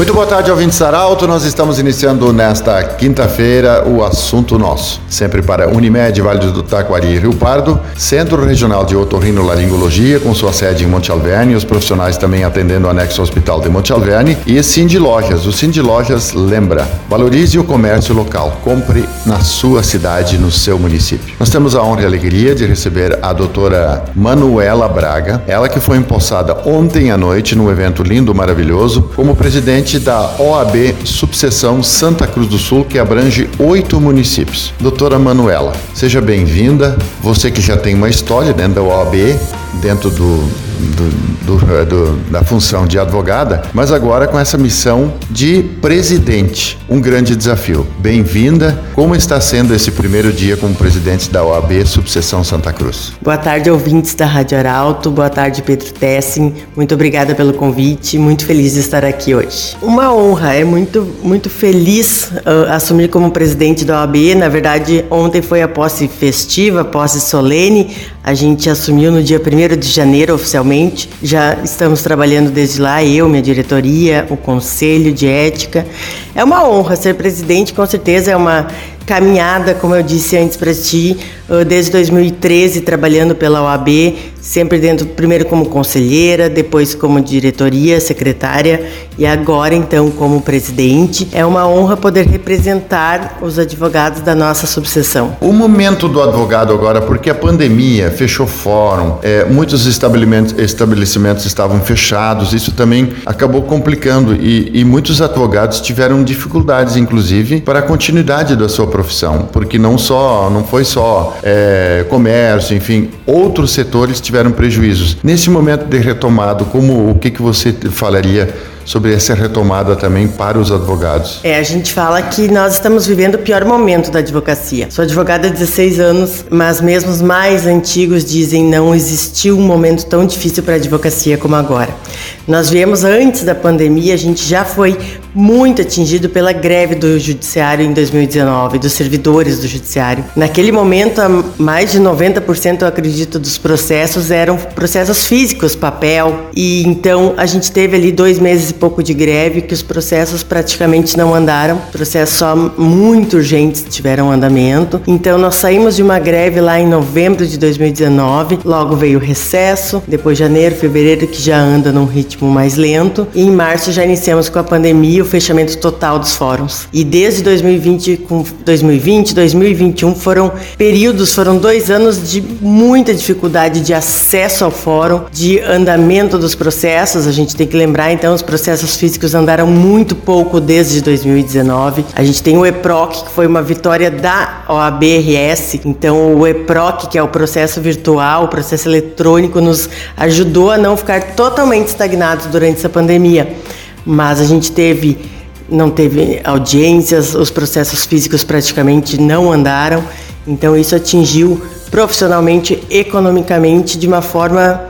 Muito boa tarde, ouvintes Arauto. Nós estamos iniciando nesta quinta-feira o assunto nosso. Sempre para Unimed, Vale do Taquari e Rio Pardo, Centro Regional de Otorrinolaringologia, com sua sede em Monte Alverne, os profissionais também atendendo o anexo hospital de Monte Alverne, e Cindy Lojas. O Cindy Lojas lembra, valorize o comércio local, compre na sua cidade, no seu município. Nós temos a honra e a alegria de receber a doutora Manuela Braga, ela que foi empossada ontem à noite num evento lindo, maravilhoso, como presidente da OAB Subseção Santa Cruz do Sul, que abrange oito municípios. Doutora Manuela, seja bem-vinda. Você que já tem uma história dentro da OAB, dentro do, do, do, do, da função de advogada, mas agora com essa missão de presidente. Um grande desafio. Bem-vinda. Como está sendo esse primeiro dia como presidente da OAB Subseção Santa Cruz? Boa tarde, ouvintes da Rádio Arauto. Boa tarde, Pedro Tessin. Muito obrigada pelo convite. Muito feliz de estar aqui hoje. Uma honra. É muito, muito feliz uh, assumir como presidente da OAB. Na verdade, ontem foi a posse festiva, a posse solene. A gente assumiu no dia 1 de janeiro oficialmente. Já estamos trabalhando desde lá, eu, minha diretoria, o Conselho de Ética. É uma honra ser presidente, com certeza é uma caminhada, como eu disse antes para ti, desde 2013 trabalhando pela OAB, sempre dentro, primeiro como conselheira, depois como diretoria, secretária e agora então como presidente. É uma honra poder representar os advogados da nossa subseção. O momento do advogado agora, porque a pandemia fechou fórum, é, muitos estabelecimentos, estabelecimentos estavam fechados, isso também acabou complicando e, e muitos advogados tiveram dificuldades, inclusive, para a continuidade da sua profissão, porque não só, não foi só é, comércio, enfim, outros setores tiveram prejuízos. Nesse momento de retomado, como o que, que você falaria sobre essa retomada também para os advogados. É, a gente fala que nós estamos vivendo o pior momento da advocacia. Sou advogada há 16 anos, mas mesmo os mais antigos dizem não existiu um momento tão difícil para a advocacia como agora. Nós viemos antes da pandemia, a gente já foi muito atingido pela greve do judiciário em 2019, dos servidores do judiciário. Naquele momento, mais de 90% eu acredito dos processos eram processos físicos, papel, e então a gente teve ali dois meses e pouco de greve que os processos praticamente não andaram, processos só muito urgentes tiveram andamento. Então nós saímos de uma greve lá em novembro de 2019, logo veio o recesso, depois janeiro, fevereiro que já anda num ritmo mais lento, e em março já iniciamos com a pandemia o fechamento total dos fóruns. E desde 2020 com 2020, 2021 foram períodos, foram dois anos de muita dificuldade de acesso ao fórum, de andamento dos processos. A gente tem que lembrar então os processos físicos andaram muito pouco desde 2019. A gente tem o EPROC, que foi uma vitória da OABRS. Então, o EPROC, que é o processo virtual, o processo eletrônico, nos ajudou a não ficar totalmente estagnados durante essa pandemia. Mas a gente teve não teve audiências, os processos físicos praticamente não andaram. Então isso atingiu profissionalmente, economicamente de uma forma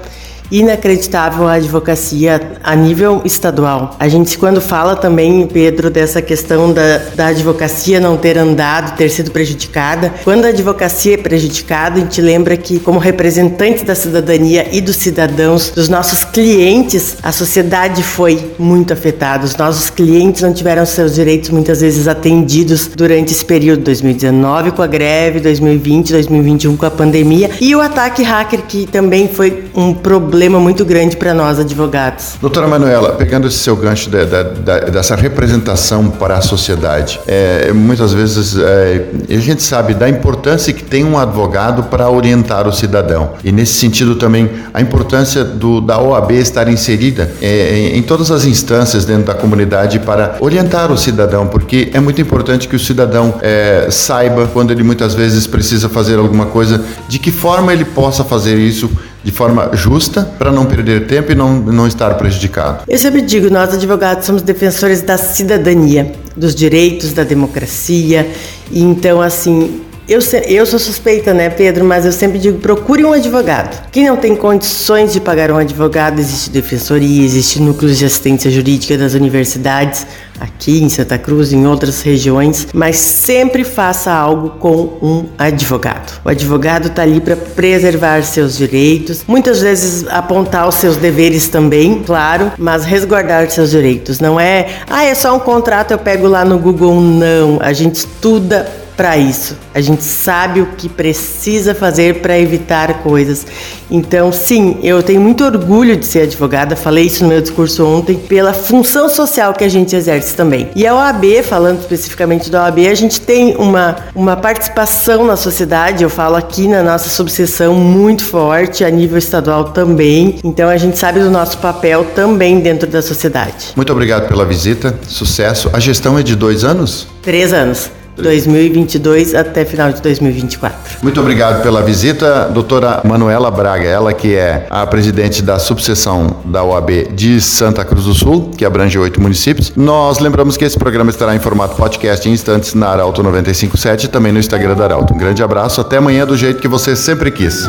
inacreditável a advocacia a nível estadual. A gente, quando fala também, Pedro, dessa questão da, da advocacia não ter andado, ter sido prejudicada, quando a advocacia é prejudicada, a gente lembra que, como representantes da cidadania e dos cidadãos, dos nossos clientes, a sociedade foi muito afetada. Os nossos clientes não tiveram seus direitos muitas vezes atendidos durante esse período 2019 com a greve, 2020, 2021 com a pandemia e o ataque hacker que também foi um problema problema muito grande para nós advogados. Doutora Manuela, pegando esse seu gancho de, de, de, dessa representação para a sociedade, é, muitas vezes é, a gente sabe da importância que tem um advogado para orientar o cidadão e nesse sentido também a importância do, da OAB estar inserida é, em todas as instâncias dentro da comunidade para orientar o cidadão, porque é muito importante que o cidadão é, saiba quando ele muitas vezes precisa fazer alguma coisa, de que forma ele possa fazer isso de forma justa para não perder tempo e não, não estar prejudicado. Eu sempre digo, nós advogados somos defensores da cidadania, dos direitos, da democracia. E então, assim, Eu, eu sou suspeita, né, Pedro? Mas eu sempre digo: procure um advogado. Quem não tem condições de pagar um advogado, existe defensoria, existe núcleos de assistência jurídica das universidades, aqui em Santa Cruz, em outras regiões, mas sempre faça algo com um advogado. O advogado está ali para preservar seus direitos, muitas vezes apontar os seus deveres também, claro, mas resguardar seus direitos. Não é, ah, é só um contrato, eu pego lá no Google. Não, a gente estuda para isso. A gente sabe o que precisa fazer para evitar coisas. Então, sim, eu tenho muito orgulho de ser advogada, falei isso no meu discurso ontem, pela função social que a gente exerce também. E a OAB, falando especificamente da OAB, a gente tem uma, uma participação na sociedade, eu falo aqui na nossa subseção muito forte, a nível estadual também. Então, a gente sabe do nosso papel também dentro da sociedade. Muito obrigado pela visita, sucesso. A gestão é de dois anos? Três anos. 2022 até final de 2024. Muito obrigado pela visita, doutora Manuela Braga, ela que é a presidente da subseção da OAB de Santa Cruz do Sul, que abrange oito municípios. Nós lembramos que esse programa estará em formato podcast em instantes na Arauto 957 e também no Instagram da Arauto. Um grande abraço, até amanhã do jeito que você sempre quis.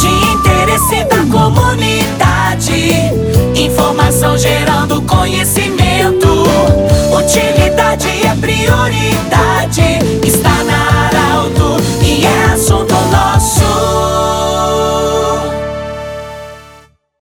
De interesse da comunidade, informação gerando conhecimento, utilidade é prioridade